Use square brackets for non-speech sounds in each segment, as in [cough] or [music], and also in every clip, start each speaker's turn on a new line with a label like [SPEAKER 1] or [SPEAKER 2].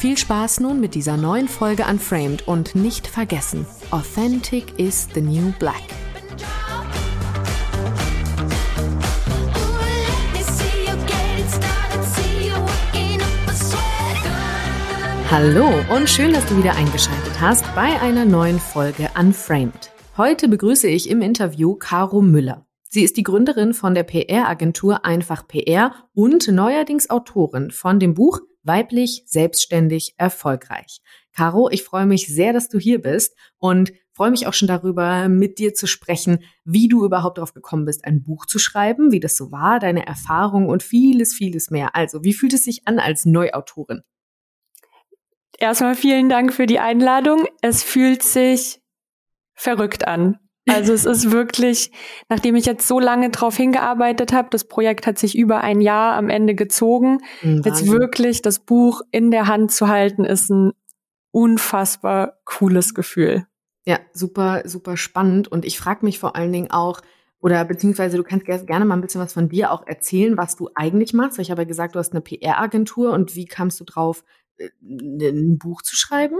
[SPEAKER 1] Viel Spaß nun mit dieser neuen Folge Unframed und nicht vergessen, Authentic is the new black. Hallo und schön, dass du wieder eingeschaltet hast bei einer neuen Folge Unframed. Heute begrüße ich im Interview Caro Müller. Sie ist die Gründerin von der PR-Agentur Einfach PR und neuerdings Autorin von dem Buch Weiblich, selbstständig, erfolgreich. Caro, ich freue mich sehr, dass du hier bist und freue mich auch schon darüber, mit dir zu sprechen, wie du überhaupt darauf gekommen bist, ein Buch zu schreiben, wie das so war, deine Erfahrungen und vieles, vieles mehr. Also, wie fühlt es sich an als Neuautorin?
[SPEAKER 2] Erstmal vielen Dank für die Einladung. Es fühlt sich verrückt an. Also es ist wirklich, nachdem ich jetzt so lange drauf hingearbeitet habe, das Projekt hat sich über ein Jahr am Ende gezogen. Mhm, jetzt wirklich das Buch in der Hand zu halten, ist ein unfassbar cooles Gefühl.
[SPEAKER 1] Ja, super, super spannend. Und ich frage mich vor allen Dingen auch, oder beziehungsweise du kannst gerne mal ein bisschen was von dir auch erzählen, was du eigentlich machst. Ich habe ja gesagt, du hast eine PR-Agentur und wie kamst du drauf, äh, ein Buch zu schreiben?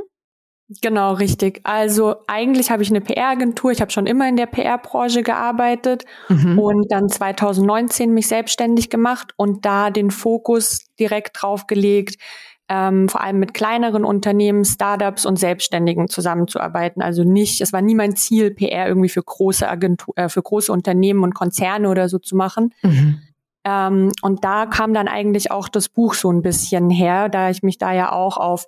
[SPEAKER 2] Genau, richtig. Also eigentlich habe ich eine PR-Agentur. Ich habe schon immer in der PR-Branche gearbeitet mhm. und dann 2019 mich selbstständig gemacht und da den Fokus direkt drauf gelegt, ähm, vor allem mit kleineren Unternehmen, Startups und Selbstständigen zusammenzuarbeiten. Also nicht, es war nie mein Ziel, PR irgendwie für große Agentur, äh, für große Unternehmen und Konzerne oder so zu machen. Mhm. Ähm, und da kam dann eigentlich auch das Buch so ein bisschen her, da ich mich da ja auch auf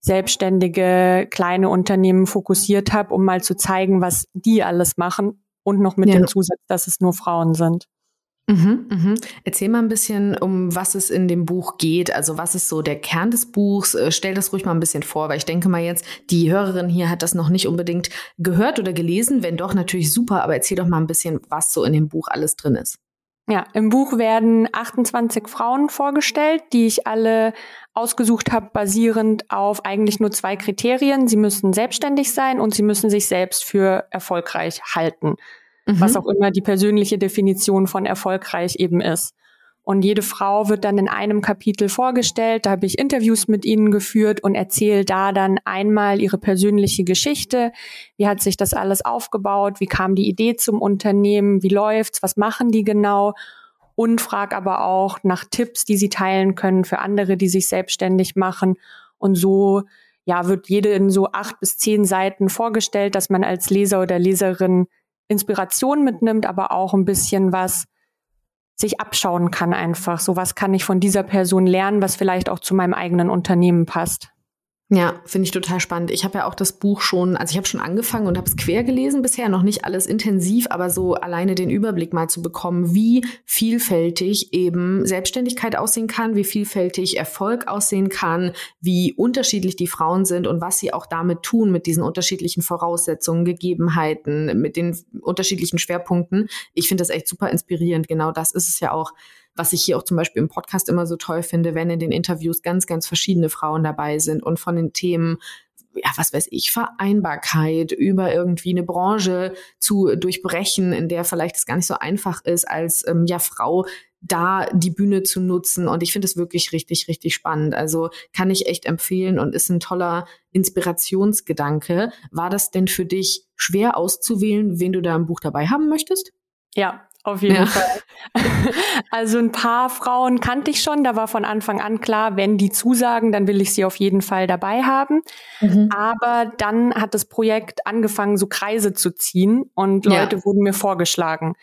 [SPEAKER 2] selbstständige kleine Unternehmen fokussiert habe, um mal zu zeigen, was die alles machen und noch mit ja. dem Zusatz, dass es nur Frauen sind.
[SPEAKER 1] Mhm, mhm. Erzähl mal ein bisschen, um was es in dem Buch geht. Also was ist so der Kern des Buchs? Äh, stell das ruhig mal ein bisschen vor, weil ich denke mal jetzt, die Hörerin hier hat das noch nicht unbedingt gehört oder gelesen. Wenn doch, natürlich super, aber erzähl doch mal ein bisschen, was so in dem Buch alles drin ist.
[SPEAKER 2] Ja, im Buch werden 28 Frauen vorgestellt, die ich alle ausgesucht habe, basierend auf eigentlich nur zwei Kriterien. Sie müssen selbstständig sein und sie müssen sich selbst für erfolgreich halten, mhm. was auch immer die persönliche Definition von erfolgreich eben ist. Und jede Frau wird dann in einem Kapitel vorgestellt. Da habe ich Interviews mit ihnen geführt und erzähle da dann einmal ihre persönliche Geschichte. Wie hat sich das alles aufgebaut? Wie kam die Idee zum Unternehmen? Wie läuft's? Was machen die genau? Und frage aber auch nach Tipps, die sie teilen können für andere, die sich selbstständig machen. Und so ja, wird jede in so acht bis zehn Seiten vorgestellt, dass man als Leser oder Leserin Inspiration mitnimmt, aber auch ein bisschen was sich abschauen kann einfach. So was kann ich von dieser Person lernen, was vielleicht auch zu meinem eigenen Unternehmen passt.
[SPEAKER 1] Ja, finde ich total spannend. Ich habe ja auch das Buch schon, also ich habe schon angefangen und habe es quer gelesen bisher, noch nicht alles intensiv, aber so alleine den Überblick mal zu bekommen, wie vielfältig eben Selbstständigkeit aussehen kann, wie vielfältig Erfolg aussehen kann, wie unterschiedlich die Frauen sind und was sie auch damit tun mit diesen unterschiedlichen Voraussetzungen, Gegebenheiten, mit den unterschiedlichen Schwerpunkten. Ich finde das echt super inspirierend. Genau das ist es ja auch, was ich hier auch zum Beispiel im Podcast immer so toll finde, wenn in den Interviews ganz, ganz verschiedene Frauen dabei sind und von den Themen ja, was weiß ich, Vereinbarkeit über irgendwie eine Branche zu durchbrechen, in der vielleicht es gar nicht so einfach ist, als ähm, ja Frau da die Bühne zu nutzen. Und ich finde es wirklich richtig, richtig spannend. Also kann ich echt empfehlen und ist ein toller Inspirationsgedanke. War das denn für dich schwer auszuwählen, wen du da im Buch dabei haben möchtest?
[SPEAKER 2] Ja, auf jeden ja. Fall. [laughs] Also ein paar Frauen kannte ich schon. Da war von Anfang an klar, wenn die zusagen, dann will ich sie auf jeden Fall dabei haben. Mhm. Aber dann hat das Projekt angefangen, so Kreise zu ziehen und Leute ja. wurden mir vorgeschlagen.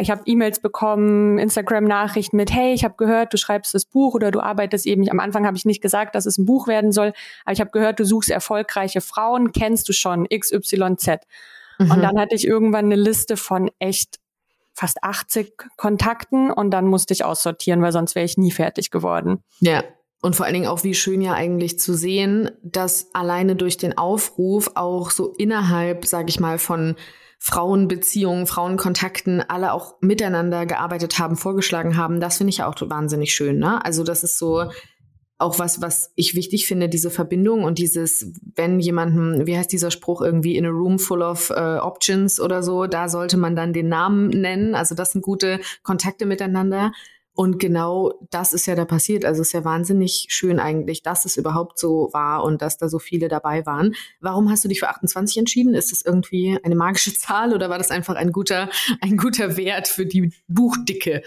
[SPEAKER 2] Ich habe E-Mails bekommen, Instagram-Nachrichten mit, hey, ich habe gehört, du schreibst das Buch oder du arbeitest eben. Am Anfang habe ich nicht gesagt, dass es ein Buch werden soll, aber ich habe gehört, du suchst erfolgreiche Frauen, kennst du schon XYZ. Mhm. Und dann hatte ich irgendwann eine Liste von echt fast 80 Kontakten und dann musste ich aussortieren, weil sonst wäre ich nie fertig geworden.
[SPEAKER 1] Ja. Und vor allen Dingen auch, wie schön ja eigentlich zu sehen, dass alleine durch den Aufruf auch so innerhalb, sag ich mal, von Frauenbeziehungen, Frauenkontakten alle auch miteinander gearbeitet haben, vorgeschlagen haben. Das finde ich auch wahnsinnig schön. Ne? Also das ist so auch was, was ich wichtig finde, diese Verbindung und dieses, wenn jemanden, wie heißt dieser Spruch irgendwie, in a room full of uh, options oder so, da sollte man dann den Namen nennen. Also das sind gute Kontakte miteinander. Und genau das ist ja da passiert. Also es ist ja wahnsinnig schön eigentlich, dass es überhaupt so war und dass da so viele dabei waren. Warum hast du dich für 28 entschieden? Ist das irgendwie eine magische Zahl oder war das einfach ein guter, ein guter Wert für die Buchdicke?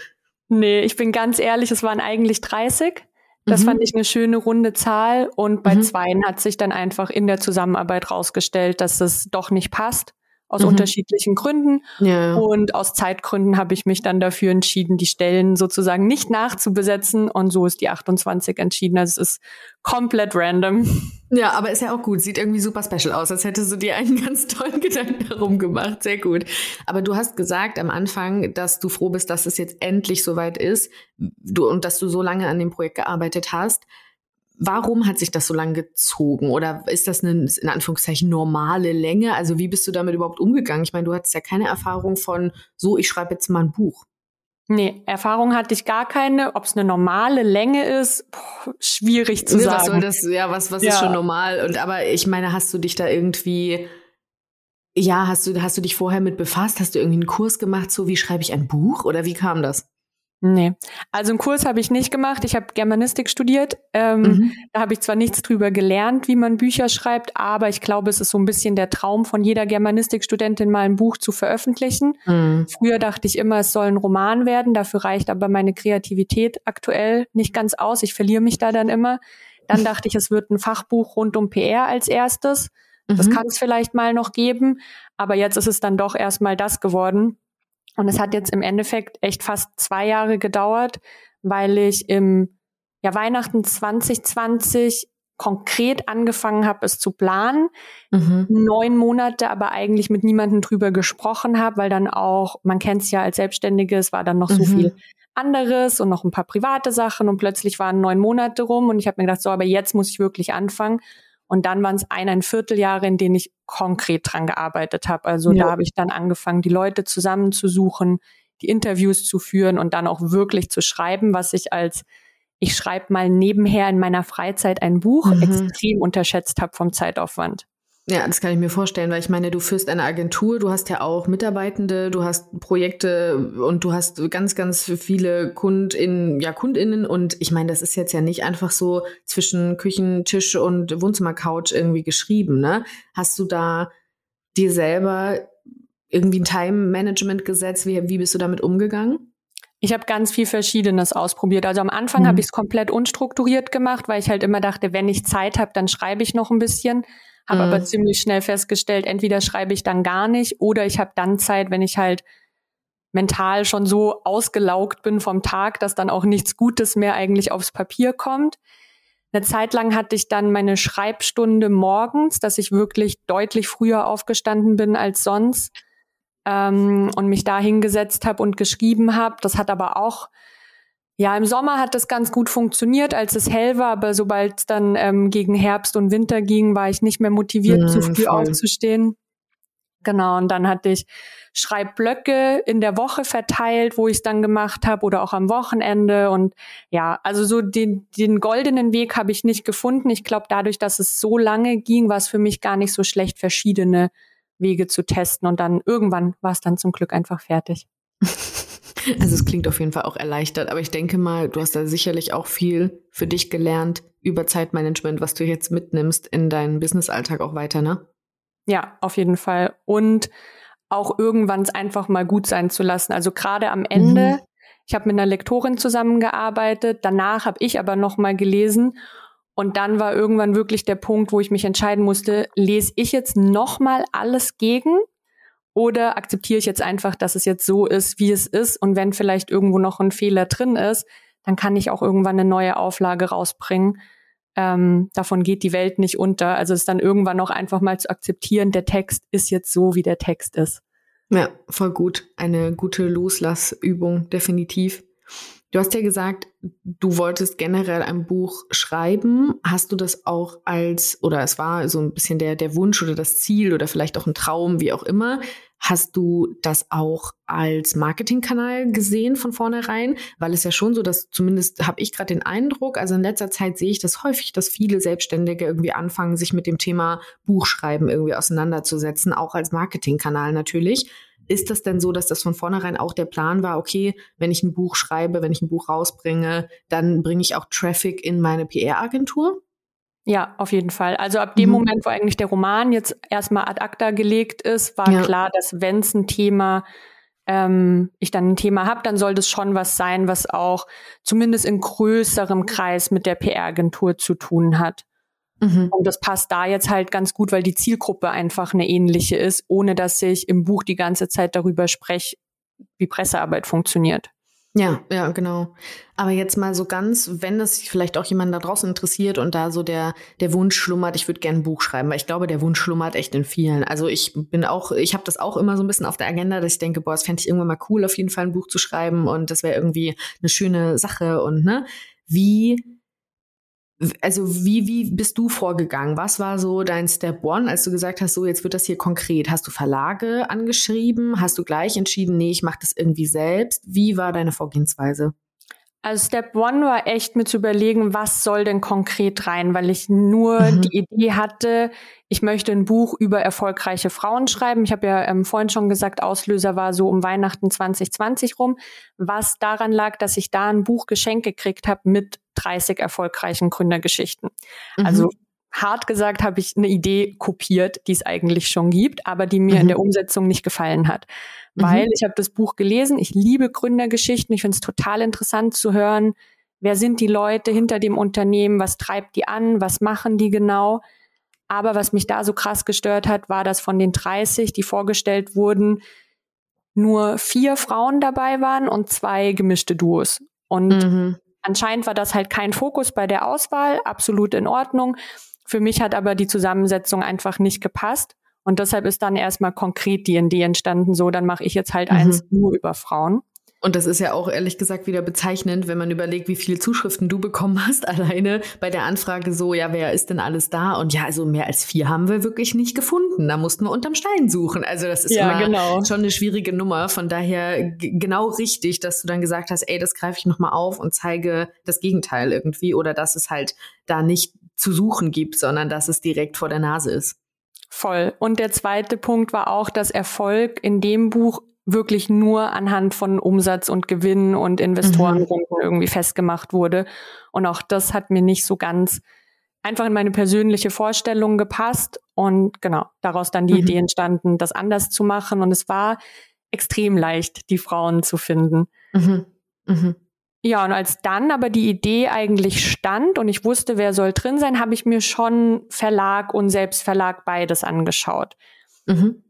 [SPEAKER 2] Nee, ich bin ganz ehrlich, es waren eigentlich 30. Das mhm. fand ich eine schöne runde Zahl und bei mhm. zweien hat sich dann einfach in der Zusammenarbeit rausgestellt, dass es doch nicht passt aus mhm. unterschiedlichen Gründen. Ja. Und aus Zeitgründen habe ich mich dann dafür entschieden, die Stellen sozusagen nicht nachzubesetzen. Und so ist die 28 entschieden. Also es ist komplett random.
[SPEAKER 1] Ja, aber ist ja auch gut. Sieht irgendwie super special aus, als hättest du dir einen [laughs] ganz tollen Gedanken darum gemacht. Sehr gut. Aber du hast gesagt am Anfang, dass du froh bist, dass es jetzt endlich soweit ist du, und dass du so lange an dem Projekt gearbeitet hast. Warum hat sich das so lange gezogen? Oder ist das eine, in Anführungszeichen, normale Länge? Also wie bist du damit überhaupt umgegangen? Ich meine, du hattest ja keine Erfahrung von, so, ich schreibe jetzt mal ein Buch.
[SPEAKER 2] Nee, Erfahrung hatte ich gar keine. Ob es eine normale Länge ist, boah, schwierig zu
[SPEAKER 1] nee,
[SPEAKER 2] sagen.
[SPEAKER 1] Was soll das, ja, was, was ja. ist schon normal? Und aber ich meine, hast du dich da irgendwie, ja, hast du, hast du dich vorher mit befasst? Hast du irgendwie einen Kurs gemacht, so wie schreibe ich ein Buch? Oder wie kam das?
[SPEAKER 2] Nee, also einen Kurs habe ich nicht gemacht. Ich habe Germanistik studiert. Ähm, mhm. Da habe ich zwar nichts drüber gelernt, wie man Bücher schreibt, aber ich glaube, es ist so ein bisschen der Traum von jeder Germanistikstudentin, mal ein Buch zu veröffentlichen. Mhm. Früher dachte ich immer, es soll ein Roman werden. Dafür reicht aber meine Kreativität aktuell nicht ganz aus. Ich verliere mich da dann immer. Dann dachte ich, es wird ein Fachbuch rund um PR als erstes. Das mhm. kann es vielleicht mal noch geben, aber jetzt ist es dann doch erstmal das geworden. Und es hat jetzt im Endeffekt echt fast zwei Jahre gedauert, weil ich im ja, Weihnachten 2020 konkret angefangen habe, es zu planen. Mhm. Neun Monate aber eigentlich mit niemandem drüber gesprochen habe, weil dann auch, man kennt es ja als Selbstständige, es war dann noch mhm. so viel anderes und noch ein paar private Sachen und plötzlich waren neun Monate rum und ich habe mir gedacht, so, aber jetzt muss ich wirklich anfangen. Und dann waren es eineinviertel Jahre, in denen ich konkret dran gearbeitet habe. Also ja. da habe ich dann angefangen, die Leute zusammenzusuchen, die Interviews zu führen und dann auch wirklich zu schreiben, was ich als ich schreibe mal nebenher in meiner Freizeit ein Buch mhm. extrem unterschätzt habe vom Zeitaufwand.
[SPEAKER 1] Ja, das kann ich mir vorstellen, weil ich meine, du führst eine Agentur, du hast ja auch Mitarbeitende, du hast Projekte und du hast ganz, ganz viele KundInnen, ja, KundInnen und ich meine, das ist jetzt ja nicht einfach so zwischen Küchentisch und Wohnzimmercouch irgendwie geschrieben, ne? Hast du da dir selber irgendwie ein Time-Management gesetzt? Wie, wie bist du damit umgegangen?
[SPEAKER 2] Ich habe ganz viel Verschiedenes ausprobiert. Also am Anfang mhm. habe ich es komplett unstrukturiert gemacht, weil ich halt immer dachte, wenn ich Zeit habe, dann schreibe ich noch ein bisschen. Habe mhm. aber ziemlich schnell festgestellt, entweder schreibe ich dann gar nicht oder ich habe dann Zeit, wenn ich halt mental schon so ausgelaugt bin vom Tag, dass dann auch nichts Gutes mehr eigentlich aufs Papier kommt. Eine Zeit lang hatte ich dann meine Schreibstunde morgens, dass ich wirklich deutlich früher aufgestanden bin als sonst ähm, und mich da hingesetzt habe und geschrieben habe. Das hat aber auch ja, im Sommer hat das ganz gut funktioniert, als es hell war, aber sobald es dann ähm, gegen Herbst und Winter ging, war ich nicht mehr motiviert, ja, zu früh voll. aufzustehen. Genau, und dann hatte ich Schreibblöcke in der Woche verteilt, wo ich es dann gemacht habe oder auch am Wochenende. Und ja, also so den, den goldenen Weg habe ich nicht gefunden. Ich glaube, dadurch, dass es so lange ging, war es für mich gar nicht so schlecht, verschiedene Wege zu testen. Und dann irgendwann war es dann zum Glück einfach fertig. [laughs]
[SPEAKER 1] Also es klingt auf jeden Fall auch erleichtert, aber ich denke mal, du hast da sicherlich auch viel für dich gelernt über Zeitmanagement, was du jetzt mitnimmst in deinen Businessalltag auch weiter, ne?
[SPEAKER 2] Ja, auf jeden Fall. Und auch irgendwann es einfach mal gut sein zu lassen. Also gerade am Ende, mhm. ich habe mit einer Lektorin zusammengearbeitet, danach habe ich aber noch mal gelesen und dann war irgendwann wirklich der Punkt, wo ich mich entscheiden musste, lese ich jetzt noch mal alles gegen oder akzeptiere ich jetzt einfach, dass es jetzt so ist, wie es ist und wenn vielleicht irgendwo noch ein Fehler drin ist, dann kann ich auch irgendwann eine neue Auflage rausbringen. Ähm, davon geht die Welt nicht unter. Also es dann irgendwann noch einfach mal zu akzeptieren, der Text ist jetzt so, wie der Text ist.
[SPEAKER 1] Ja, voll gut. Eine gute Loslassübung, definitiv. Du hast ja gesagt, du wolltest generell ein Buch schreiben. Hast du das auch als, oder es war so ein bisschen der, der Wunsch oder das Ziel oder vielleicht auch ein Traum, wie auch immer. Hast du das auch als Marketingkanal gesehen von vornherein? Weil es ja schon so, dass zumindest habe ich gerade den Eindruck, also in letzter Zeit sehe ich das häufig, dass viele Selbstständige irgendwie anfangen, sich mit dem Thema Buchschreiben irgendwie auseinanderzusetzen, auch als Marketingkanal natürlich. Ist das denn so, dass das von vornherein auch der Plan war, okay, wenn ich ein Buch schreibe, wenn ich ein Buch rausbringe, dann bringe ich auch Traffic in meine PR-Agentur?
[SPEAKER 2] Ja, auf jeden Fall. Also ab dem mhm. Moment, wo eigentlich der Roman jetzt erstmal ad acta gelegt ist, war ja. klar, dass wenn es ein Thema, ähm, ich dann ein Thema habe, dann soll das schon was sein, was auch zumindest in größerem Kreis mit der PR-Agentur zu tun hat. Mhm. Und das passt da jetzt halt ganz gut, weil die Zielgruppe einfach eine ähnliche ist, ohne dass ich im Buch die ganze Zeit darüber spreche, wie Pressearbeit funktioniert.
[SPEAKER 1] Ja, ja, genau. Aber jetzt mal so ganz, wenn es vielleicht auch jemanden da draußen interessiert und da so der, der Wunsch schlummert, ich würde gerne ein Buch schreiben, weil ich glaube, der Wunsch schlummert echt in vielen. Also ich bin auch, ich habe das auch immer so ein bisschen auf der Agenda, dass ich denke, boah, das fände ich irgendwann mal cool, auf jeden Fall ein Buch zu schreiben und das wäre irgendwie eine schöne Sache und ne, wie also wie, wie bist du vorgegangen? Was war so dein Step One, als du gesagt hast, so jetzt wird das hier konkret? Hast du Verlage angeschrieben? Hast du gleich entschieden, nee, ich mache das irgendwie selbst? Wie war deine Vorgehensweise?
[SPEAKER 2] Also Step One war echt mit zu überlegen, was soll denn konkret rein, weil ich nur mhm. die Idee hatte, ich möchte ein Buch über erfolgreiche Frauen schreiben. Ich habe ja ähm, vorhin schon gesagt, Auslöser war so um Weihnachten 2020 rum, was daran lag, dass ich da ein Buch geschenkt gekriegt habe mit 30 erfolgreichen Gründergeschichten. Mhm. Also hart gesagt habe ich eine Idee kopiert, die es eigentlich schon gibt, aber die mir mhm. in der Umsetzung nicht gefallen hat. Weil mhm. ich habe das Buch gelesen, ich liebe Gründergeschichten, ich finde es total interessant zu hören, wer sind die Leute hinter dem Unternehmen, was treibt die an, was machen die genau. Aber was mich da so krass gestört hat, war, dass von den 30, die vorgestellt wurden, nur vier Frauen dabei waren und zwei gemischte Duos. Und mhm. Anscheinend war das halt kein Fokus bei der Auswahl, absolut in Ordnung. Für mich hat aber die Zusammensetzung einfach nicht gepasst. Und deshalb ist dann erstmal konkret die Idee entstanden, so dann mache ich jetzt halt mhm. eins nur über Frauen.
[SPEAKER 1] Und das ist ja auch ehrlich gesagt wieder bezeichnend, wenn man überlegt, wie viele Zuschriften du bekommen hast, [laughs] alleine bei der Anfrage so, ja, wer ist denn alles da? Und ja, also mehr als vier haben wir wirklich nicht gefunden. Da mussten wir unterm Stein suchen. Also das ist ja, immer genau. schon eine schwierige Nummer. Von daher genau richtig, dass du dann gesagt hast, ey, das greife ich nochmal auf und zeige das Gegenteil irgendwie oder dass es halt da nicht zu suchen gibt, sondern dass es direkt vor der Nase ist.
[SPEAKER 2] Voll. Und der zweite Punkt war auch, dass Erfolg in dem Buch wirklich nur anhand von Umsatz und Gewinn und Investorenrunden mhm. irgendwie festgemacht wurde. Und auch das hat mir nicht so ganz einfach in meine persönliche Vorstellung gepasst. Und genau, daraus dann die mhm. Idee entstanden, das anders zu machen. Und es war extrem leicht, die Frauen zu finden. Mhm. Mhm. Ja, und als dann aber die Idee eigentlich stand und ich wusste, wer soll drin sein, habe ich mir schon Verlag und Selbstverlag beides angeschaut. Mhm.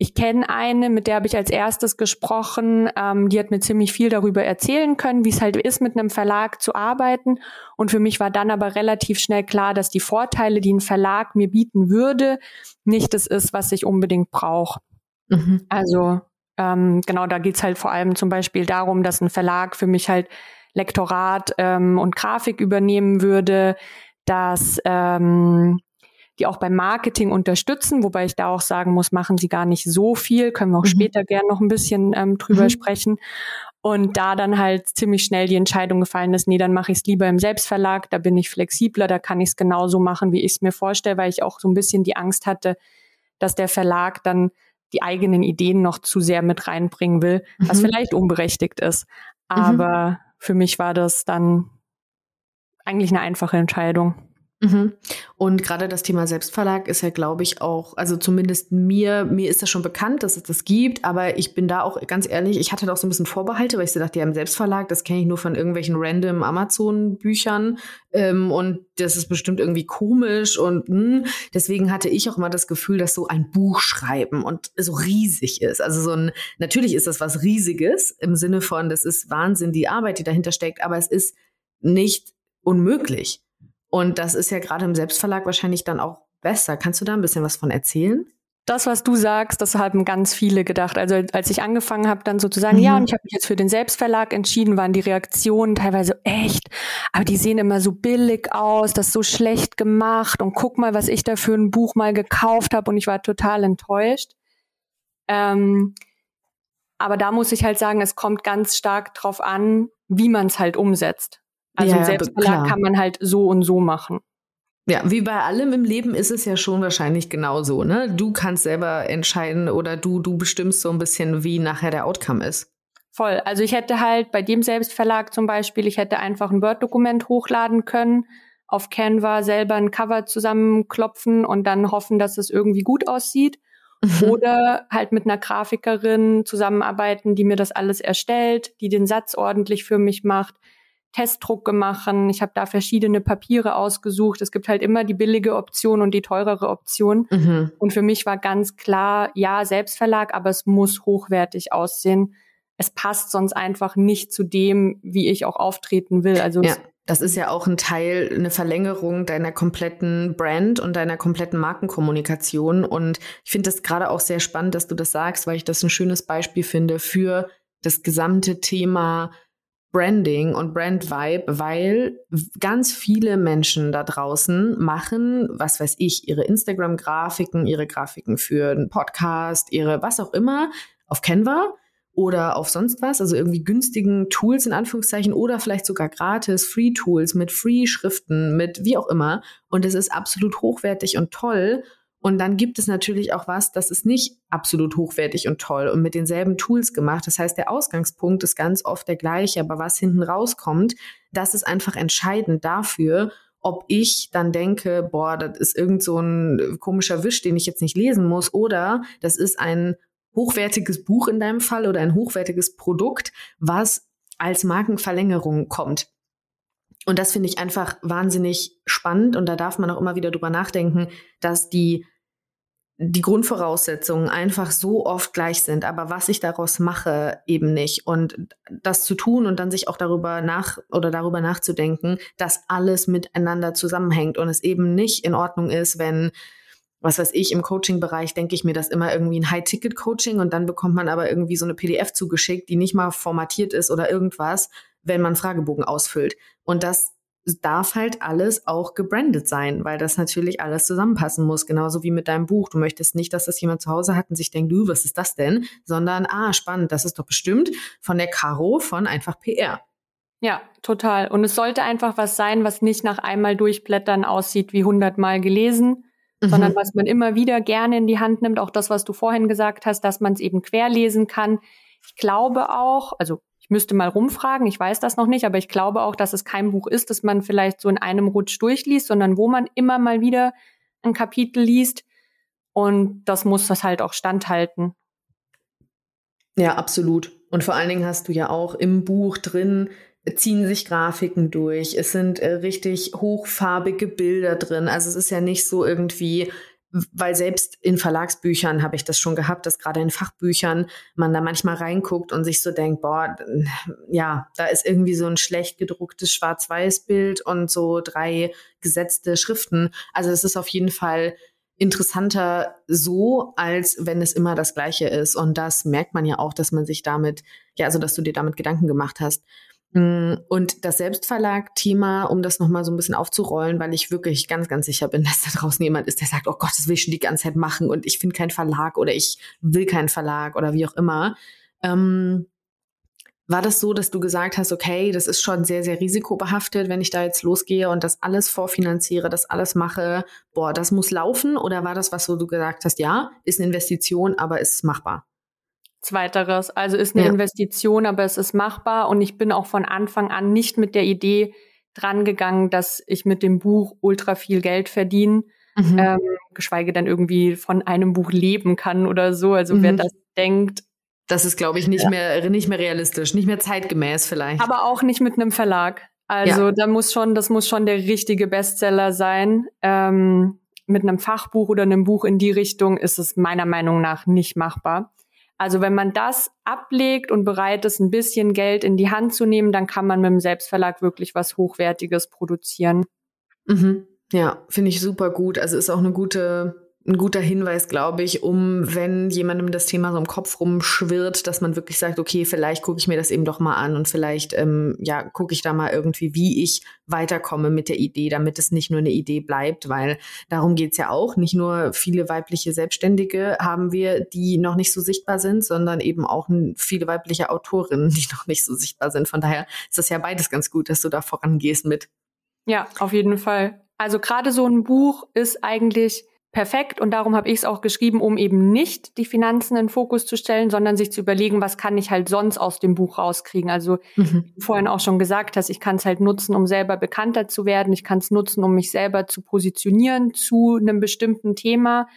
[SPEAKER 2] Ich kenne eine, mit der habe ich als erstes gesprochen. Ähm, die hat mir ziemlich viel darüber erzählen können, wie es halt ist, mit einem Verlag zu arbeiten. Und für mich war dann aber relativ schnell klar, dass die Vorteile, die ein Verlag mir bieten würde, nicht das ist, was ich unbedingt brauche. Mhm. Also ähm, genau, da geht's halt vor allem zum Beispiel darum, dass ein Verlag für mich halt Lektorat ähm, und Grafik übernehmen würde, dass ähm, die auch beim Marketing unterstützen, wobei ich da auch sagen muss, machen sie gar nicht so viel, können wir auch mhm. später gerne noch ein bisschen ähm, drüber mhm. sprechen. Und da dann halt ziemlich schnell die Entscheidung gefallen ist, nee, dann mache ich es lieber im Selbstverlag, da bin ich flexibler, da kann ich es genauso machen, wie ich es mir vorstelle, weil ich auch so ein bisschen die Angst hatte, dass der Verlag dann die eigenen Ideen noch zu sehr mit reinbringen will, mhm. was vielleicht unberechtigt ist. Mhm. Aber mhm. für mich war das dann eigentlich eine einfache Entscheidung.
[SPEAKER 1] Mhm. Und gerade das Thema Selbstverlag ist ja, glaube ich, auch, also zumindest mir, mir ist das schon bekannt, dass es das gibt, aber ich bin da auch ganz ehrlich, ich hatte da auch so ein bisschen Vorbehalte, weil ich so dachte, ja, im Selbstverlag, das kenne ich nur von irgendwelchen random Amazon-Büchern ähm, und das ist bestimmt irgendwie komisch und mh. Hm. deswegen hatte ich auch immer das Gefühl, dass so ein Buch schreiben und so riesig ist. Also so ein, natürlich ist das was Riesiges im Sinne von, das ist Wahnsinn, die Arbeit, die dahinter steckt, aber es ist nicht unmöglich. Und das ist ja gerade im Selbstverlag wahrscheinlich dann auch besser. Kannst du da ein bisschen was von erzählen?
[SPEAKER 2] das, was du sagst, das haben ganz viele gedacht. Also als ich angefangen habe, dann sozusagen, mhm. ja, und ich habe mich jetzt für den Selbstverlag entschieden, waren die Reaktionen teilweise echt, aber die sehen immer so billig aus, das ist so schlecht gemacht und guck mal, was ich da für ein Buch mal gekauft habe und ich war total enttäuscht. Ähm, aber da muss ich halt sagen, es kommt ganz stark drauf an, wie man es halt umsetzt. Also ja, Selbstverlag kann man halt so und so machen.
[SPEAKER 1] Ja, wie bei allem im Leben ist es ja schon wahrscheinlich genauso, ne? Du kannst selber entscheiden oder du, du bestimmst so ein bisschen, wie nachher der Outcome ist.
[SPEAKER 2] Voll. Also ich hätte halt bei dem Selbstverlag zum Beispiel, ich hätte einfach ein Word-Dokument hochladen können, auf Canva selber ein Cover zusammenklopfen und dann hoffen, dass es irgendwie gut aussieht. Mhm. Oder halt mit einer Grafikerin zusammenarbeiten, die mir das alles erstellt, die den Satz ordentlich für mich macht, Testdrucke machen. Ich habe da verschiedene Papiere ausgesucht. Es gibt halt immer die billige Option und die teurere Option. Mhm. Und für mich war ganz klar, ja, Selbstverlag, aber es muss hochwertig aussehen. Es passt sonst einfach nicht zu dem, wie ich auch auftreten will. Also
[SPEAKER 1] ja. Das ist ja auch ein Teil, eine Verlängerung deiner kompletten Brand und deiner kompletten Markenkommunikation. Und ich finde das gerade auch sehr spannend, dass du das sagst, weil ich das ein schönes Beispiel finde für das gesamte Thema Branding und Brand Vibe, weil ganz viele Menschen da draußen machen, was weiß ich, ihre Instagram-Grafiken, ihre Grafiken für einen Podcast, ihre was auch immer auf Canva oder auf sonst was, also irgendwie günstigen Tools in Anführungszeichen oder vielleicht sogar gratis Free-Tools mit Free-Schriften, mit wie auch immer. Und es ist absolut hochwertig und toll. Und dann gibt es natürlich auch was, das ist nicht absolut hochwertig und toll und mit denselben Tools gemacht. Das heißt, der Ausgangspunkt ist ganz oft der gleiche, aber was hinten rauskommt, das ist einfach entscheidend dafür, ob ich dann denke, boah, das ist irgend so ein komischer Wisch, den ich jetzt nicht lesen muss, oder das ist ein hochwertiges Buch in deinem Fall oder ein hochwertiges Produkt, was als Markenverlängerung kommt. Und das finde ich einfach wahnsinnig spannend und da darf man auch immer wieder drüber nachdenken, dass die die Grundvoraussetzungen einfach so oft gleich sind, aber was ich daraus mache, eben nicht. Und das zu tun und dann sich auch darüber nach oder darüber nachzudenken, dass alles miteinander zusammenhängt und es eben nicht in Ordnung ist, wenn was weiß ich, im Coaching-Bereich denke ich mir das immer irgendwie ein High-Ticket-Coaching und dann bekommt man aber irgendwie so eine PDF zugeschickt, die nicht mal formatiert ist oder irgendwas wenn man Fragebogen ausfüllt. Und das darf halt alles auch gebrandet sein, weil das natürlich alles zusammenpassen muss, genauso wie mit deinem Buch. Du möchtest nicht, dass das jemand zu Hause hat und sich denkt, du, was ist das denn? Sondern, ah, spannend, das ist doch bestimmt von der Caro von einfach PR.
[SPEAKER 2] Ja, total. Und es sollte einfach was sein, was nicht nach einmal durchblättern aussieht wie hundertmal gelesen, mhm. sondern was man immer wieder gerne in die Hand nimmt. Auch das, was du vorhin gesagt hast, dass man es eben querlesen kann. Ich glaube auch, also ich müsste mal rumfragen, ich weiß das noch nicht, aber ich glaube auch, dass es kein Buch ist, das man vielleicht so in einem Rutsch durchliest, sondern wo man immer mal wieder ein Kapitel liest. Und das muss das halt auch standhalten.
[SPEAKER 1] Ja, absolut. Und vor allen Dingen hast du ja auch im Buch drin, ziehen sich Grafiken durch. Es sind äh, richtig hochfarbige Bilder drin. Also es ist ja nicht so irgendwie weil selbst in Verlagsbüchern habe ich das schon gehabt, dass gerade in Fachbüchern man da manchmal reinguckt und sich so denkt, boah, ja, da ist irgendwie so ein schlecht gedrucktes Schwarz-Weiß-Bild und so drei gesetzte Schriften. Also es ist auf jeden Fall interessanter so, als wenn es immer das Gleiche ist. Und das merkt man ja auch, dass man sich damit, ja, also dass du dir damit Gedanken gemacht hast. Mm, und das Selbstverlag-Thema, um das nochmal so ein bisschen aufzurollen, weil ich wirklich ganz, ganz sicher bin, [laughs] dass da draußen jemand ist, der sagt, oh Gott, das will ich schon die ganze Zeit machen und ich finde keinen Verlag oder ich will keinen Verlag oder wie auch immer. Ähm, war das so, dass du gesagt hast, okay, das ist schon sehr, sehr risikobehaftet, wenn ich da jetzt losgehe und das alles vorfinanziere, das alles mache, boah, das muss laufen? Oder war das was, wo du gesagt hast, ja, ist eine Investition, aber ist machbar?
[SPEAKER 2] Zweiteres. Also ist eine ja. Investition, aber es ist machbar. Und ich bin auch von Anfang an nicht mit der Idee drangegangen, dass ich mit dem Buch ultra viel Geld verdiene, mhm. ähm, geschweige denn irgendwie von einem Buch leben kann oder so. Also mhm. wer das denkt.
[SPEAKER 1] Das ist, glaube ich, nicht ja. mehr, nicht mehr realistisch, nicht mehr zeitgemäß vielleicht.
[SPEAKER 2] Aber auch nicht mit einem Verlag. Also ja. da muss schon, das muss schon der richtige Bestseller sein. Ähm, mit einem Fachbuch oder einem Buch in die Richtung ist es meiner Meinung nach nicht machbar. Also wenn man das ablegt und bereit ist, ein bisschen Geld in die Hand zu nehmen, dann kann man mit dem Selbstverlag wirklich was Hochwertiges produzieren.
[SPEAKER 1] Mhm. Ja, finde ich super gut. Also ist auch eine gute, ein guter Hinweis, glaube ich, um, wenn jemandem das Thema so im Kopf rumschwirrt, dass man wirklich sagt, okay, vielleicht gucke ich mir das eben doch mal an und vielleicht, ähm, ja, gucke ich da mal irgendwie, wie ich weiterkomme mit der Idee, damit es nicht nur eine Idee bleibt, weil darum geht's ja auch. Nicht nur viele weibliche Selbstständige haben wir, die noch nicht so sichtbar sind, sondern eben auch viele weibliche Autorinnen, die noch nicht so sichtbar sind. Von daher ist das ja beides ganz gut, dass du da vorangehst mit.
[SPEAKER 2] Ja, auf jeden Fall. Also gerade so ein Buch ist eigentlich perfekt und darum habe ich es auch geschrieben, um eben nicht die Finanzen in Fokus zu stellen, sondern sich zu überlegen, was kann ich halt sonst aus dem Buch rauskriegen. Also mhm. vorhin auch schon gesagt hast, ich kann es halt nutzen, um selber bekannter zu werden. Ich kann es nutzen, um mich selber zu positionieren zu einem bestimmten Thema.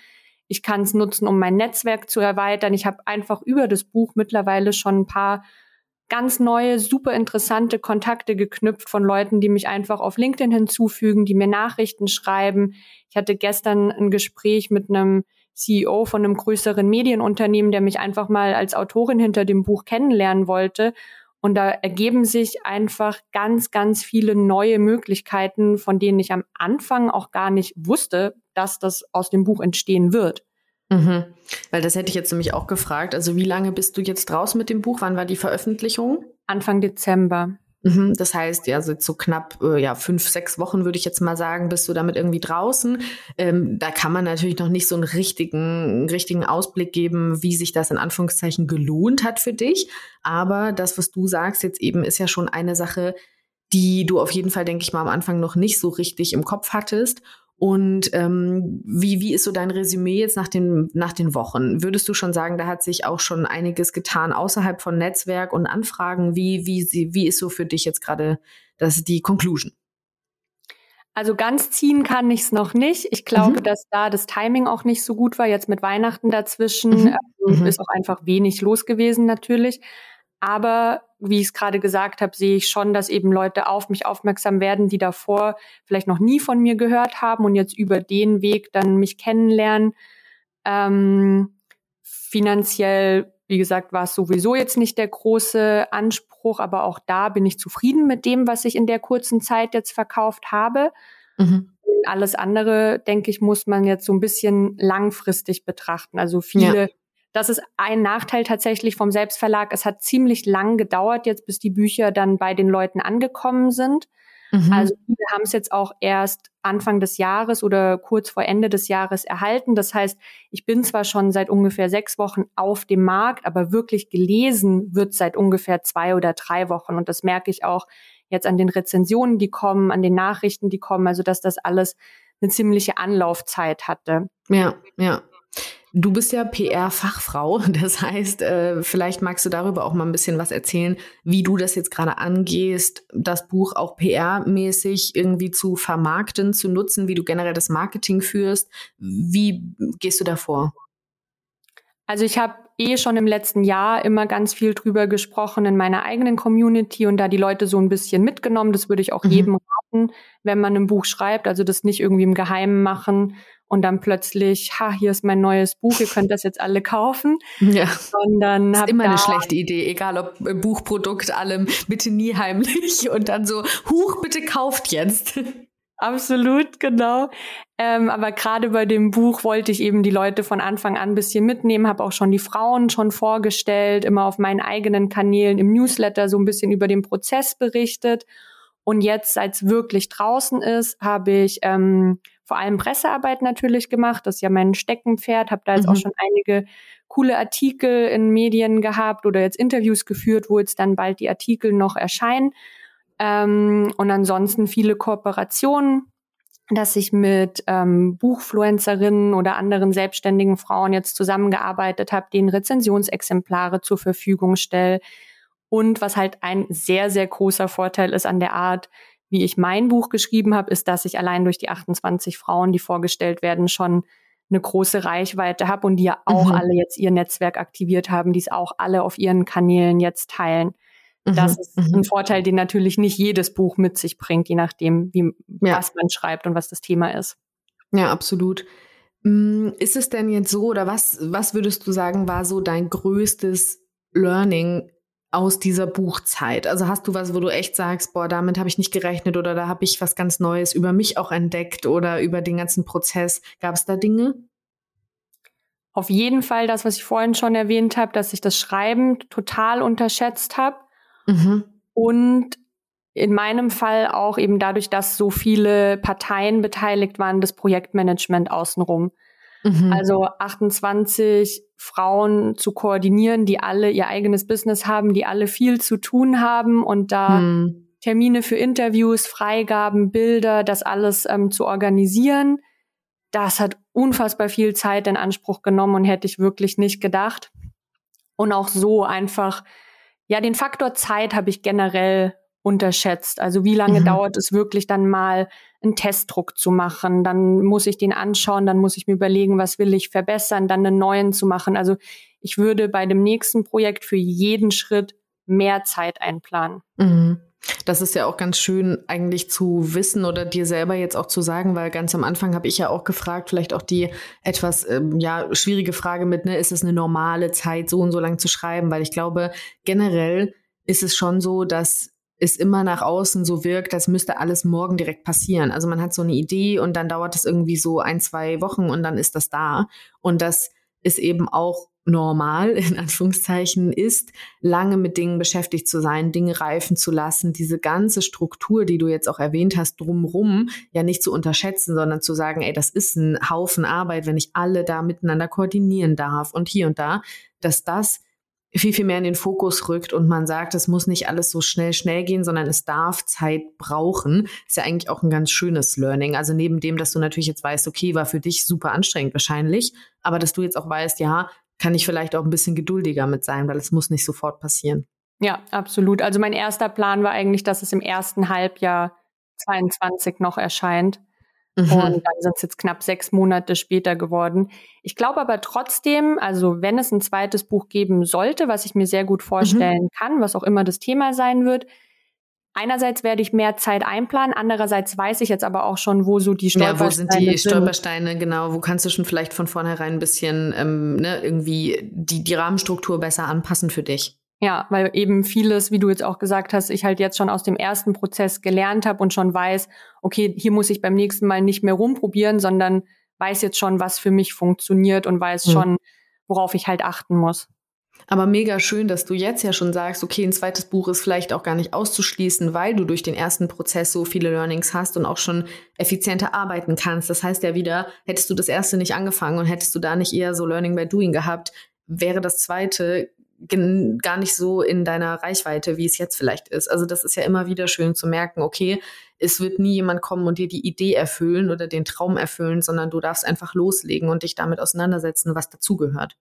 [SPEAKER 2] Ich kann es nutzen, um mein Netzwerk zu erweitern. Ich habe einfach über das Buch mittlerweile schon ein paar ganz neue, super interessante Kontakte geknüpft von Leuten, die mich einfach auf LinkedIn hinzufügen, die mir Nachrichten schreiben. Ich hatte gestern ein Gespräch mit einem CEO von einem größeren Medienunternehmen, der mich einfach mal als Autorin hinter dem Buch kennenlernen wollte. Und da ergeben sich einfach ganz, ganz viele neue Möglichkeiten, von denen ich am Anfang auch gar nicht wusste, dass das aus dem Buch entstehen wird.
[SPEAKER 1] Mhm. Weil das hätte ich jetzt nämlich auch gefragt. Also wie lange bist du jetzt raus mit dem Buch? Wann war die Veröffentlichung?
[SPEAKER 2] Anfang Dezember.
[SPEAKER 1] Mhm. Das heißt, ja, so, so knapp äh, ja fünf, sechs Wochen würde ich jetzt mal sagen, bist du damit irgendwie draußen. Ähm, da kann man natürlich noch nicht so einen richtigen, richtigen Ausblick geben, wie sich das in Anführungszeichen gelohnt hat für dich. Aber das, was du sagst jetzt eben, ist ja schon eine Sache, die du auf jeden Fall, denke ich mal, am Anfang noch nicht so richtig im Kopf hattest. Und ähm, wie, wie ist so dein Resümee jetzt nach den, nach den Wochen? Würdest du schon sagen, da hat sich auch schon einiges getan außerhalb von Netzwerk und Anfragen? Wie, wie, wie ist so für dich jetzt gerade das, die Conclusion?
[SPEAKER 2] Also ganz ziehen kann ich es noch nicht. Ich glaube, mhm. dass da das Timing auch nicht so gut war. Jetzt mit Weihnachten dazwischen mhm. Ähm, mhm. ist auch einfach wenig los gewesen natürlich. Aber wie ich es gerade gesagt habe, sehe ich schon, dass eben Leute auf mich aufmerksam werden, die davor vielleicht noch nie von mir gehört haben und jetzt über den Weg dann mich kennenlernen. Ähm, finanziell, wie gesagt, war es sowieso jetzt nicht der große Anspruch, aber auch da bin ich zufrieden mit dem, was ich in der kurzen Zeit jetzt verkauft habe. Mhm. Alles andere, denke ich, muss man jetzt so ein bisschen langfristig betrachten. Also viele ja das ist ein Nachteil tatsächlich vom Selbstverlag. Es hat ziemlich lang gedauert jetzt, bis die Bücher dann bei den Leuten angekommen sind. Mhm. Also viele haben es jetzt auch erst Anfang des Jahres oder kurz vor Ende des Jahres erhalten. Das heißt, ich bin zwar schon seit ungefähr sechs Wochen auf dem Markt, aber wirklich gelesen wird seit ungefähr zwei oder drei Wochen. Und das merke ich auch jetzt an den Rezensionen, die kommen, an den Nachrichten, die kommen. Also dass das alles eine ziemliche Anlaufzeit hatte.
[SPEAKER 1] Ja, ja. Du bist ja PR-Fachfrau, [laughs] das heißt, äh, vielleicht magst du darüber auch mal ein bisschen was erzählen, wie du das jetzt gerade angehst, das Buch auch PR-mäßig irgendwie zu vermarkten, zu nutzen, wie du generell das Marketing führst. Wie gehst du davor?
[SPEAKER 2] Also ich habe eh schon im letzten Jahr immer ganz viel drüber gesprochen in meiner eigenen Community und da die Leute so ein bisschen mitgenommen. Das würde ich auch mhm. jedem raten, wenn man ein Buch schreibt. Also das nicht irgendwie im Geheimen machen und dann plötzlich, ha, hier ist mein neues Buch, ihr könnt das jetzt alle kaufen. [laughs]
[SPEAKER 1] Ja. Sondern das ist immer eine schlechte Idee, egal ob Buchprodukt, allem, bitte nie heimlich [laughs] und dann so, huch, bitte kauft jetzt. [laughs]
[SPEAKER 2] Absolut, genau. Ähm, aber gerade bei dem Buch wollte ich eben die Leute von Anfang an ein bisschen mitnehmen, habe auch schon die Frauen schon vorgestellt, immer auf meinen eigenen Kanälen im Newsletter so ein bisschen über den Prozess berichtet. Und jetzt, seit es wirklich draußen ist, habe ich ähm, vor allem Pressearbeit natürlich gemacht. Das ist ja mein Steckenpferd. Habe da jetzt mhm. auch schon einige coole Artikel in Medien gehabt oder jetzt Interviews geführt, wo jetzt dann bald die Artikel noch erscheinen. Ähm, und ansonsten viele Kooperationen, dass ich mit ähm, Buchfluencerinnen oder anderen selbstständigen Frauen jetzt zusammengearbeitet habe, denen Rezensionsexemplare zur Verfügung stelle. Und was halt ein sehr, sehr großer Vorteil ist an der Art, wie ich mein Buch geschrieben habe, ist, dass ich allein durch die 28 Frauen, die vorgestellt werden, schon eine große Reichweite habe und die ja auch mhm. alle jetzt ihr Netzwerk aktiviert haben, die es auch alle auf ihren Kanälen jetzt teilen. Mhm, das ist mhm. ein Vorteil, den natürlich nicht jedes Buch mit sich bringt, je nachdem, wie, ja. was man schreibt und was das Thema ist.
[SPEAKER 1] Ja, absolut. Mm, ist es denn jetzt so oder was, was würdest du sagen, war so dein größtes Learning aus dieser Buchzeit? Also hast du was, wo du echt sagst, boah, damit habe ich nicht gerechnet oder da habe ich was ganz Neues über mich auch entdeckt oder über den ganzen Prozess? Gab es da Dinge?
[SPEAKER 2] auf jeden Fall das, was ich vorhin schon erwähnt habe, dass ich das Schreiben total unterschätzt habe. Mhm. Und in meinem Fall auch eben dadurch, dass so viele Parteien beteiligt waren, das Projektmanagement außenrum. Mhm. Also 28 Frauen zu koordinieren, die alle ihr eigenes Business haben, die alle viel zu tun haben und da mhm. Termine für Interviews, Freigaben, Bilder, das alles ähm, zu organisieren. Das hat unfassbar viel Zeit in Anspruch genommen und hätte ich wirklich nicht gedacht. Und auch so einfach, ja, den Faktor Zeit habe ich generell unterschätzt. Also wie lange mhm. dauert es wirklich dann mal, einen Testdruck zu machen? Dann muss ich den anschauen, dann muss ich mir überlegen, was will ich verbessern, dann einen neuen zu machen. Also ich würde bei dem nächsten Projekt für jeden Schritt mehr Zeit einplanen.
[SPEAKER 1] Mhm. Das ist ja auch ganz schön eigentlich zu wissen oder dir selber jetzt auch zu sagen, weil ganz am Anfang habe ich ja auch gefragt, vielleicht auch die etwas ähm, ja schwierige Frage mit, ne, ist es eine normale Zeit, so und so lang zu schreiben? Weil ich glaube, generell ist es schon so, dass es immer nach außen so wirkt, als müsste alles morgen direkt passieren. Also man hat so eine Idee und dann dauert es irgendwie so ein, zwei Wochen und dann ist das da. Und das ist eben auch normal, [laughs] in Anführungszeichen, ist, lange mit Dingen beschäftigt zu sein, Dinge reifen zu lassen, diese ganze Struktur, die du jetzt auch erwähnt hast, drumrum, ja nicht zu unterschätzen, sondern zu sagen, ey, das ist ein Haufen Arbeit, wenn ich alle da miteinander koordinieren darf und hier und da, dass das viel, viel mehr in den Fokus rückt und man sagt, es muss nicht alles so schnell, schnell gehen, sondern es darf Zeit brauchen, ist ja eigentlich auch ein ganz schönes Learning. Also neben dem, dass du natürlich jetzt weißt, okay, war für dich super anstrengend wahrscheinlich, aber dass du jetzt auch weißt, ja, kann ich vielleicht auch ein bisschen geduldiger mit sein, weil es muss nicht sofort passieren.
[SPEAKER 2] Ja, absolut. Also mein erster Plan war eigentlich, dass es im ersten Halbjahr 22 noch erscheint. Mhm. Und dann sind es jetzt knapp sechs Monate später geworden. Ich glaube aber trotzdem, also wenn es ein zweites Buch geben sollte, was ich mir sehr gut vorstellen mhm. kann, was auch immer das Thema sein wird, Einerseits werde ich mehr Zeit einplanen, andererseits weiß ich jetzt aber auch schon, wo so die Stolpersteine
[SPEAKER 1] sind. Ja, wo sind die sind. Stolpersteine, genau, wo kannst du schon vielleicht von vornherein ein bisschen ähm, ne, irgendwie die, die Rahmenstruktur besser anpassen für dich.
[SPEAKER 2] Ja, weil eben vieles, wie du jetzt auch gesagt hast, ich halt jetzt schon aus dem ersten Prozess gelernt habe und schon weiß, okay, hier muss ich beim nächsten Mal nicht mehr rumprobieren, sondern weiß jetzt schon, was für mich funktioniert und weiß mhm. schon, worauf ich halt achten muss.
[SPEAKER 1] Aber mega schön, dass du jetzt ja schon sagst, okay, ein zweites Buch ist vielleicht auch gar nicht auszuschließen, weil du durch den ersten Prozess so viele Learnings hast und auch schon effizienter arbeiten kannst. Das heißt ja wieder, hättest du das erste nicht angefangen und hättest du da nicht eher so Learning by Doing gehabt, wäre das zweite gar nicht so in deiner Reichweite, wie es jetzt vielleicht ist. Also das ist ja immer wieder schön zu merken, okay, es wird nie jemand kommen und dir die Idee erfüllen oder den Traum erfüllen, sondern du darfst einfach loslegen und dich damit auseinandersetzen, was dazugehört.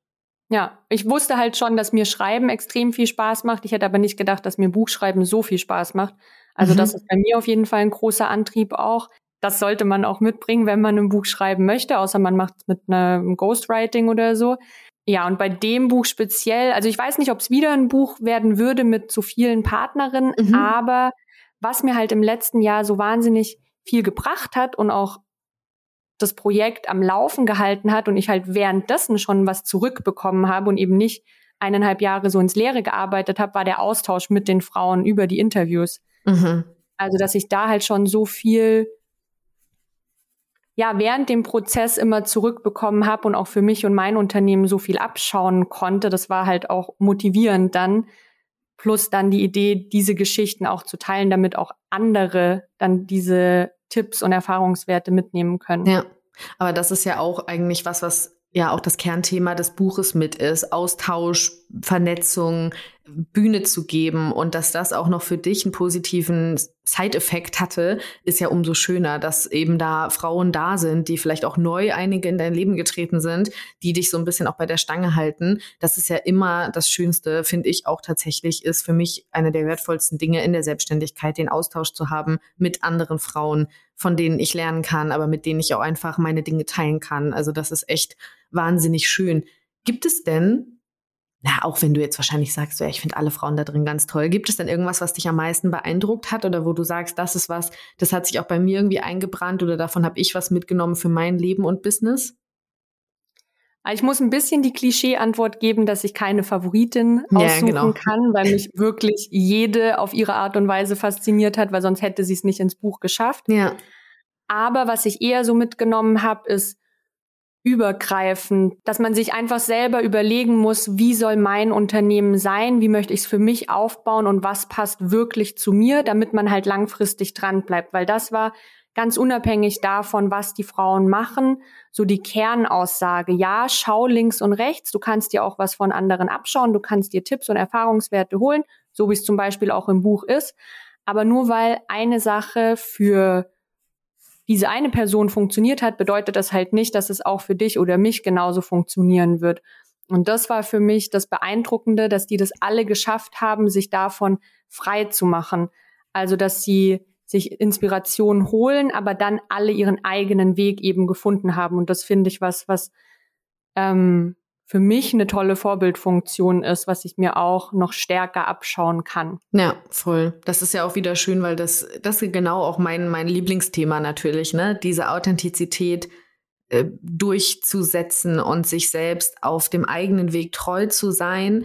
[SPEAKER 2] Ja, ich wusste halt schon, dass mir Schreiben extrem viel Spaß macht. Ich hätte aber nicht gedacht, dass mir Buchschreiben so viel Spaß macht. Also mhm. das ist bei mir auf jeden Fall ein großer Antrieb auch. Das sollte man auch mitbringen, wenn man ein Buch schreiben möchte, außer man macht es mit einem Ghostwriting oder so. Ja, und bei dem Buch speziell, also ich weiß nicht, ob es wieder ein Buch werden würde mit so vielen Partnerinnen, mhm. aber was mir halt im letzten Jahr so wahnsinnig viel gebracht hat und auch das Projekt am Laufen gehalten hat und ich halt währenddessen schon was zurückbekommen habe und eben nicht eineinhalb Jahre so ins Leere gearbeitet habe, war der Austausch mit den Frauen über die Interviews. Mhm. Also, dass ich da halt schon so viel ja während dem Prozess immer zurückbekommen habe und auch für mich und mein Unternehmen so viel abschauen konnte. Das war halt auch motivierend dann. Plus dann die Idee, diese Geschichten auch zu teilen, damit auch andere dann diese Tipps und Erfahrungswerte mitnehmen können.
[SPEAKER 1] Ja, aber das ist ja auch eigentlich was, was ja auch das Kernthema des Buches mit ist. Austausch, Vernetzung, Bühne zu geben und dass das auch noch für dich einen positiven Side-Effekt hatte, ist ja umso schöner, dass eben da Frauen da sind, die vielleicht auch neu einige in dein Leben getreten sind, die dich so ein bisschen auch bei der Stange halten. Das ist ja immer das Schönste, finde ich auch tatsächlich, ist für mich eine der wertvollsten Dinge in der Selbstständigkeit, den Austausch zu haben mit anderen Frauen, von denen ich lernen kann, aber mit denen ich auch einfach meine Dinge teilen kann. Also das ist echt wahnsinnig schön. Gibt es denn na, auch wenn du jetzt wahrscheinlich sagst, ja, ich finde alle Frauen da drin ganz toll. Gibt es denn irgendwas, was dich am meisten beeindruckt hat oder wo du sagst, das ist was, das hat sich auch bei mir irgendwie eingebrannt oder davon habe ich was mitgenommen für mein Leben und Business?
[SPEAKER 2] Also ich muss ein bisschen die Klischee-Antwort geben, dass ich keine Favoritin aussuchen ja, genau. kann, weil mich wirklich jede auf ihre Art und Weise fasziniert hat, weil sonst hätte sie es nicht ins Buch geschafft. Ja. Aber was ich eher so mitgenommen habe, ist, übergreifend, dass man sich einfach selber überlegen muss, wie soll mein Unternehmen sein, wie möchte ich es für mich aufbauen und was passt wirklich zu mir, damit man halt langfristig dran bleibt, weil das war ganz unabhängig davon, was die Frauen machen, so die Kernaussage, ja, schau links und rechts, du kannst dir auch was von anderen abschauen, du kannst dir Tipps und Erfahrungswerte holen, so wie es zum Beispiel auch im Buch ist, aber nur weil eine Sache für diese eine Person funktioniert hat, bedeutet das halt nicht, dass es auch für dich oder mich genauso funktionieren wird. Und das war für mich das Beeindruckende, dass die das alle geschafft haben, sich davon frei zu machen. Also, dass sie sich Inspiration holen, aber dann alle ihren eigenen Weg eben gefunden haben. Und das finde ich was, was ähm, für mich eine tolle Vorbildfunktion ist, was ich mir auch noch stärker abschauen kann.
[SPEAKER 1] Ja, voll. Das ist ja auch wieder schön, weil das, das ist genau auch mein, mein Lieblingsthema natürlich, ne? Diese Authentizität äh, durchzusetzen und sich selbst auf dem eigenen Weg treu zu sein,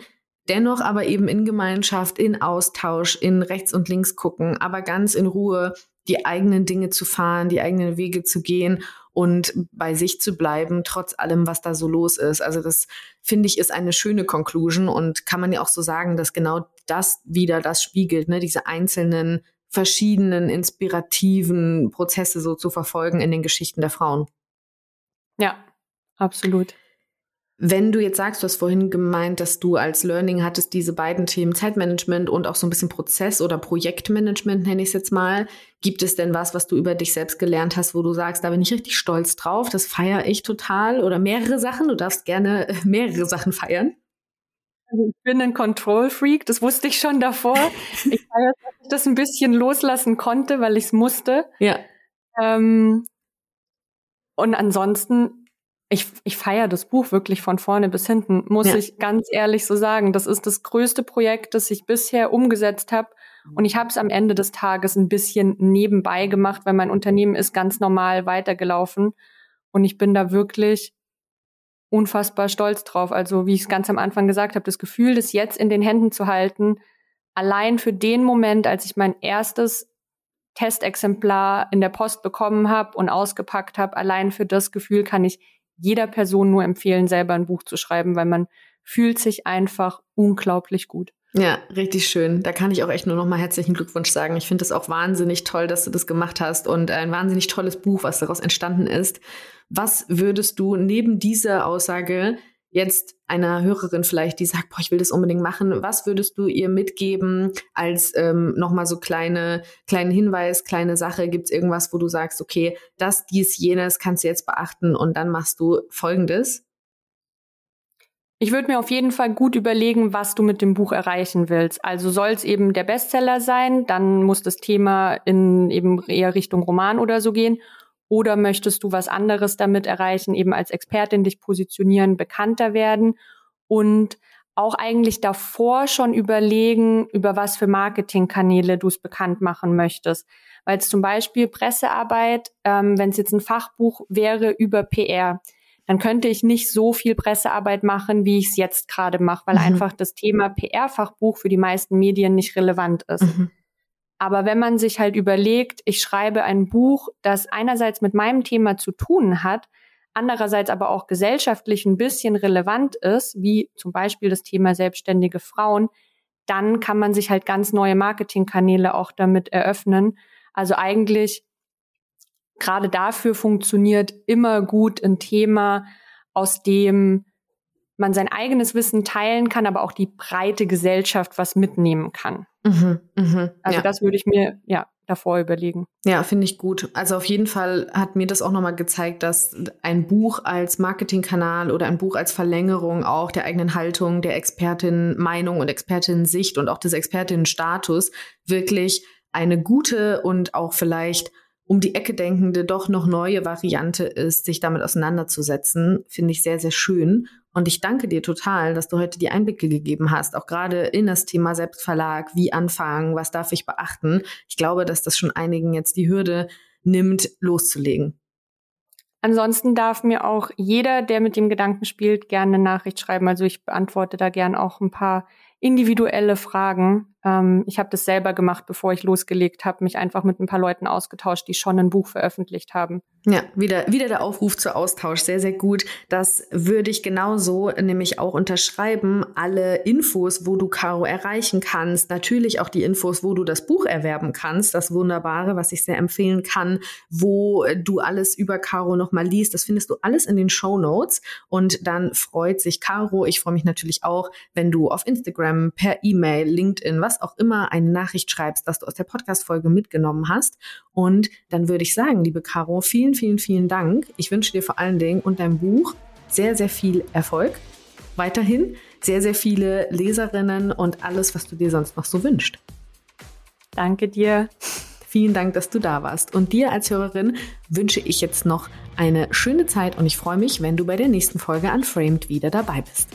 [SPEAKER 1] dennoch aber eben in Gemeinschaft, in Austausch, in rechts und links gucken, aber ganz in Ruhe die eigenen Dinge zu fahren, die eigenen Wege zu gehen und bei sich zu bleiben, trotz allem, was da so los ist. Also das finde ich ist eine schöne Conclusion und kann man ja auch so sagen, dass genau das wieder das spiegelt, ne, diese einzelnen verschiedenen inspirativen Prozesse so zu verfolgen in den Geschichten der Frauen.
[SPEAKER 2] Ja, absolut.
[SPEAKER 1] Wenn du jetzt sagst, du hast vorhin gemeint, dass du als Learning hattest diese beiden Themen Zeitmanagement und auch so ein bisschen Prozess- oder Projektmanagement, nenne ich es jetzt mal. Gibt es denn was, was du über dich selbst gelernt hast, wo du sagst, da bin ich richtig stolz drauf, das feiere ich total oder mehrere Sachen? Du darfst gerne mehrere Sachen feiern.
[SPEAKER 2] Also ich bin ein Control-Freak, das wusste ich schon davor. ich feiere, dass ich das ein bisschen loslassen konnte, weil ich es musste.
[SPEAKER 1] Ja.
[SPEAKER 2] Ähm, und ansonsten ich, ich feiere das Buch wirklich von vorne bis hinten, muss ja. ich ganz ehrlich so sagen. Das ist das größte Projekt, das ich bisher umgesetzt habe. Und ich habe es am Ende des Tages ein bisschen nebenbei gemacht, weil mein Unternehmen ist ganz normal weitergelaufen. Und ich bin da wirklich unfassbar stolz drauf. Also wie ich es ganz am Anfang gesagt habe, das Gefühl, das jetzt in den Händen zu halten, allein für den Moment, als ich mein erstes Testexemplar in der Post bekommen habe und ausgepackt habe, allein für das Gefühl kann ich jeder Person nur empfehlen, selber ein Buch zu schreiben, weil man fühlt sich einfach unglaublich gut.
[SPEAKER 1] Ja, richtig schön. Da kann ich auch echt nur noch mal herzlichen Glückwunsch sagen. Ich finde es auch wahnsinnig toll, dass du das gemacht hast und ein wahnsinnig tolles Buch, was daraus entstanden ist. Was würdest du neben dieser Aussage jetzt einer Hörerin vielleicht, die sagt, boah, ich will das unbedingt machen, was würdest du ihr mitgeben als ähm, nochmal so kleine, kleinen Hinweis, kleine Sache? Gibt es irgendwas, wo du sagst, okay, das, dies, jenes kannst du jetzt beachten und dann machst du Folgendes?
[SPEAKER 2] Ich würde mir auf jeden Fall gut überlegen, was du mit dem Buch erreichen willst. Also soll es eben der Bestseller sein, dann muss das Thema in eben eher Richtung Roman oder so gehen. Oder möchtest du was anderes damit erreichen, eben als Expertin dich positionieren, bekannter werden und auch eigentlich davor schon überlegen, über was für Marketingkanäle du es bekannt machen möchtest. Weil zum Beispiel Pressearbeit, ähm, wenn es jetzt ein Fachbuch wäre über PR, dann könnte ich nicht so viel Pressearbeit machen, wie ich es jetzt gerade mache, weil mhm. einfach das Thema PR-Fachbuch für die meisten Medien nicht relevant ist. Mhm. Aber wenn man sich halt überlegt, ich schreibe ein Buch, das einerseits mit meinem Thema zu tun hat, andererseits aber auch gesellschaftlich ein bisschen relevant ist, wie zum Beispiel das Thema selbstständige Frauen, dann kann man sich halt ganz neue Marketingkanäle auch damit eröffnen. Also eigentlich gerade dafür funktioniert immer gut ein Thema, aus dem man sein eigenes Wissen teilen kann, aber auch die breite Gesellschaft was mitnehmen kann. Mhm, mh, also ja. das würde ich mir ja davor überlegen.
[SPEAKER 1] Ja, finde ich gut. Also auf jeden Fall hat mir das auch nochmal gezeigt, dass ein Buch als Marketingkanal oder ein Buch als Verlängerung auch der eigenen Haltung, der Expertin Meinung und Expertin Sicht und auch des Expertinnen Status wirklich eine gute und auch vielleicht um die Ecke denkende, doch noch neue Variante ist, sich damit auseinanderzusetzen, finde ich sehr, sehr schön. Und ich danke dir total, dass du heute die Einblicke gegeben hast, auch gerade in das Thema Selbstverlag, wie anfangen, was darf ich beachten. Ich glaube, dass das schon einigen jetzt die Hürde nimmt, loszulegen.
[SPEAKER 2] Ansonsten darf mir auch jeder, der mit dem Gedanken spielt, gerne eine Nachricht schreiben. Also ich beantworte da gern auch ein paar individuelle Fragen. Ähm, ich habe das selber gemacht, bevor ich losgelegt habe, mich einfach mit ein paar Leuten ausgetauscht, die schon ein Buch veröffentlicht haben.
[SPEAKER 1] Ja, wieder, wieder der Aufruf zu Austausch. Sehr, sehr gut. Das würde ich genauso nämlich auch unterschreiben. Alle Infos, wo du Caro erreichen kannst, natürlich auch die Infos, wo du das Buch erwerben kannst. Das Wunderbare, was ich sehr empfehlen kann, wo du alles über Caro nochmal liest. Das findest du alles in den Show Notes. Und dann freut sich Caro. Ich freue mich natürlich auch, wenn du auf Instagram, per E-Mail, LinkedIn, was auch immer eine Nachricht schreibst, dass du aus der Podcast-Folge mitgenommen hast. Und dann würde ich sagen, liebe Caro, vielen vielen, vielen Dank. Ich wünsche dir vor allen Dingen und deinem Buch sehr, sehr viel Erfolg. Weiterhin sehr, sehr viele Leserinnen und alles, was du dir sonst noch so wünschst.
[SPEAKER 2] Danke dir.
[SPEAKER 1] Vielen Dank, dass du da warst. Und dir als Hörerin wünsche ich jetzt noch eine schöne Zeit und ich freue mich, wenn du bei der nächsten Folge Unframed wieder dabei bist.